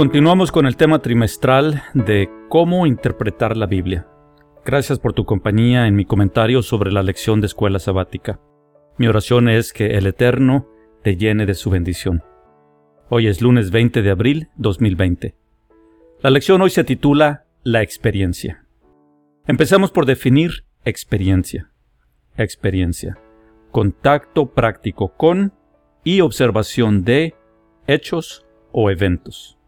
Continuamos con el tema trimestral de cómo interpretar la Biblia. Gracias por tu compañía en mi comentario sobre la lección de escuela sabática. Mi oración es que el Eterno te llene de su bendición. Hoy es lunes 20 de abril 2020. La lección hoy se titula La experiencia. Empezamos por definir experiencia. Experiencia. Contacto práctico con y observación de hechos o eventos.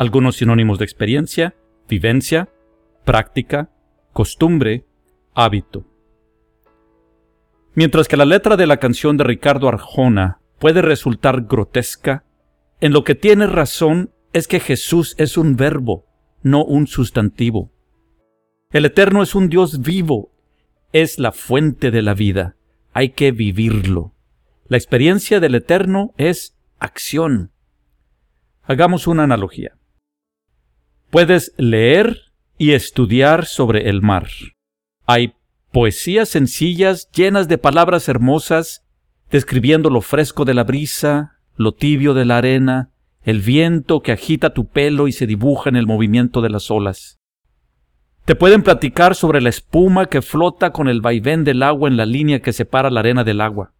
Algunos sinónimos de experiencia, vivencia, práctica, costumbre, hábito. Mientras que la letra de la canción de Ricardo Arjona puede resultar grotesca, en lo que tiene razón es que Jesús es un verbo, no un sustantivo. El Eterno es un Dios vivo, es la fuente de la vida, hay que vivirlo. La experiencia del Eterno es acción. Hagamos una analogía. Puedes leer y estudiar sobre el mar. Hay poesías sencillas llenas de palabras hermosas, describiendo lo fresco de la brisa, lo tibio de la arena, el viento que agita tu pelo y se dibuja en el movimiento de las olas. Te pueden platicar sobre la espuma que flota con el vaivén del agua en la línea que separa la arena del agua.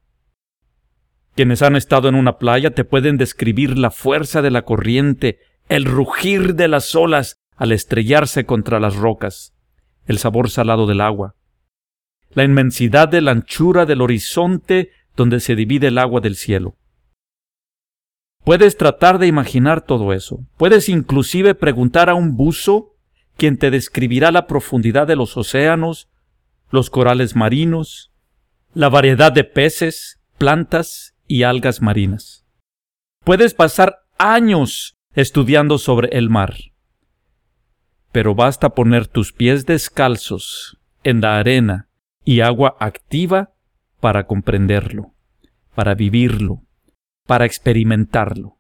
Quienes han estado en una playa te pueden describir la fuerza de la corriente, el rugir de las olas al estrellarse contra las rocas, el sabor salado del agua, la inmensidad de la anchura del horizonte donde se divide el agua del cielo. Puedes tratar de imaginar todo eso. Puedes inclusive preguntar a un buzo quien te describirá la profundidad de los océanos, los corales marinos, la variedad de peces, plantas y algas marinas. Puedes pasar años estudiando sobre el mar. Pero basta poner tus pies descalzos en la arena y agua activa para comprenderlo, para vivirlo, para experimentarlo.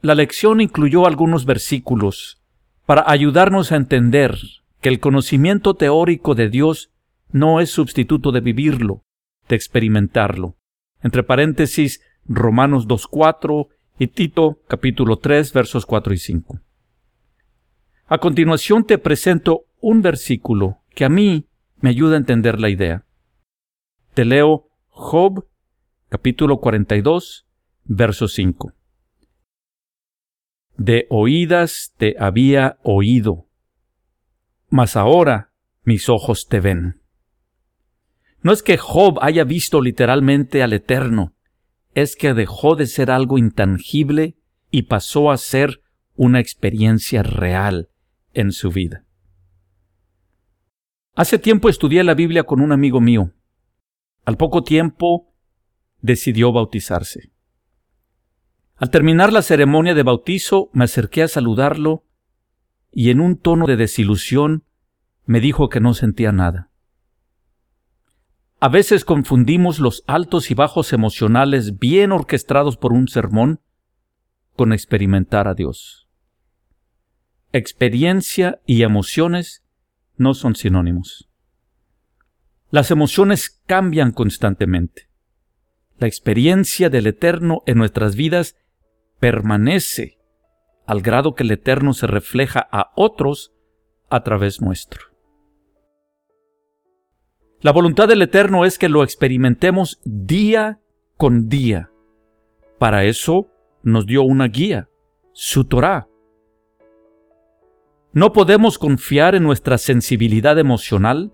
La lección incluyó algunos versículos para ayudarnos a entender que el conocimiento teórico de Dios no es sustituto de vivirlo, de experimentarlo entre paréntesis Romanos 2.4 y Tito capítulo 3 versos 4 y 5. A continuación te presento un versículo que a mí me ayuda a entender la idea. Te leo Job capítulo 42 verso 5. De oídas te había oído, mas ahora mis ojos te ven. No es que Job haya visto literalmente al Eterno, es que dejó de ser algo intangible y pasó a ser una experiencia real en su vida. Hace tiempo estudié la Biblia con un amigo mío. Al poco tiempo decidió bautizarse. Al terminar la ceremonia de bautizo me acerqué a saludarlo y en un tono de desilusión me dijo que no sentía nada. A veces confundimos los altos y bajos emocionales bien orquestados por un sermón con experimentar a Dios. Experiencia y emociones no son sinónimos. Las emociones cambian constantemente. La experiencia del Eterno en nuestras vidas permanece al grado que el Eterno se refleja a otros a través nuestro. La voluntad del Eterno es que lo experimentemos día con día. Para eso nos dio una guía, su Torah. No podemos confiar en nuestra sensibilidad emocional,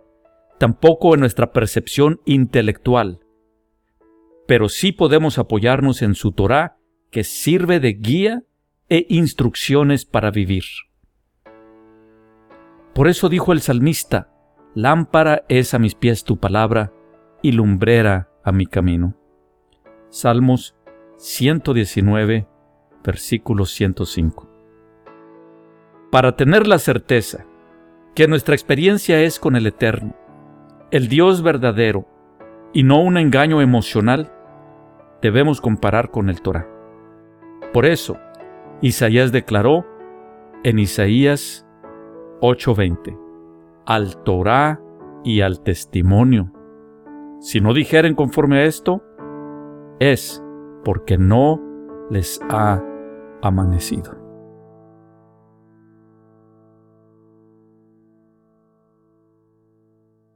tampoco en nuestra percepción intelectual, pero sí podemos apoyarnos en su Torah que sirve de guía e instrucciones para vivir. Por eso dijo el salmista, Lámpara es a mis pies tu palabra y lumbrera a mi camino. Salmos 119, versículo 105. Para tener la certeza que nuestra experiencia es con el Eterno, el Dios verdadero, y no un engaño emocional, debemos comparar con el Torah. Por eso, Isaías declaró en Isaías 8:20, al Torah y al testimonio. Si no dijeren conforme a esto, es porque no les ha amanecido.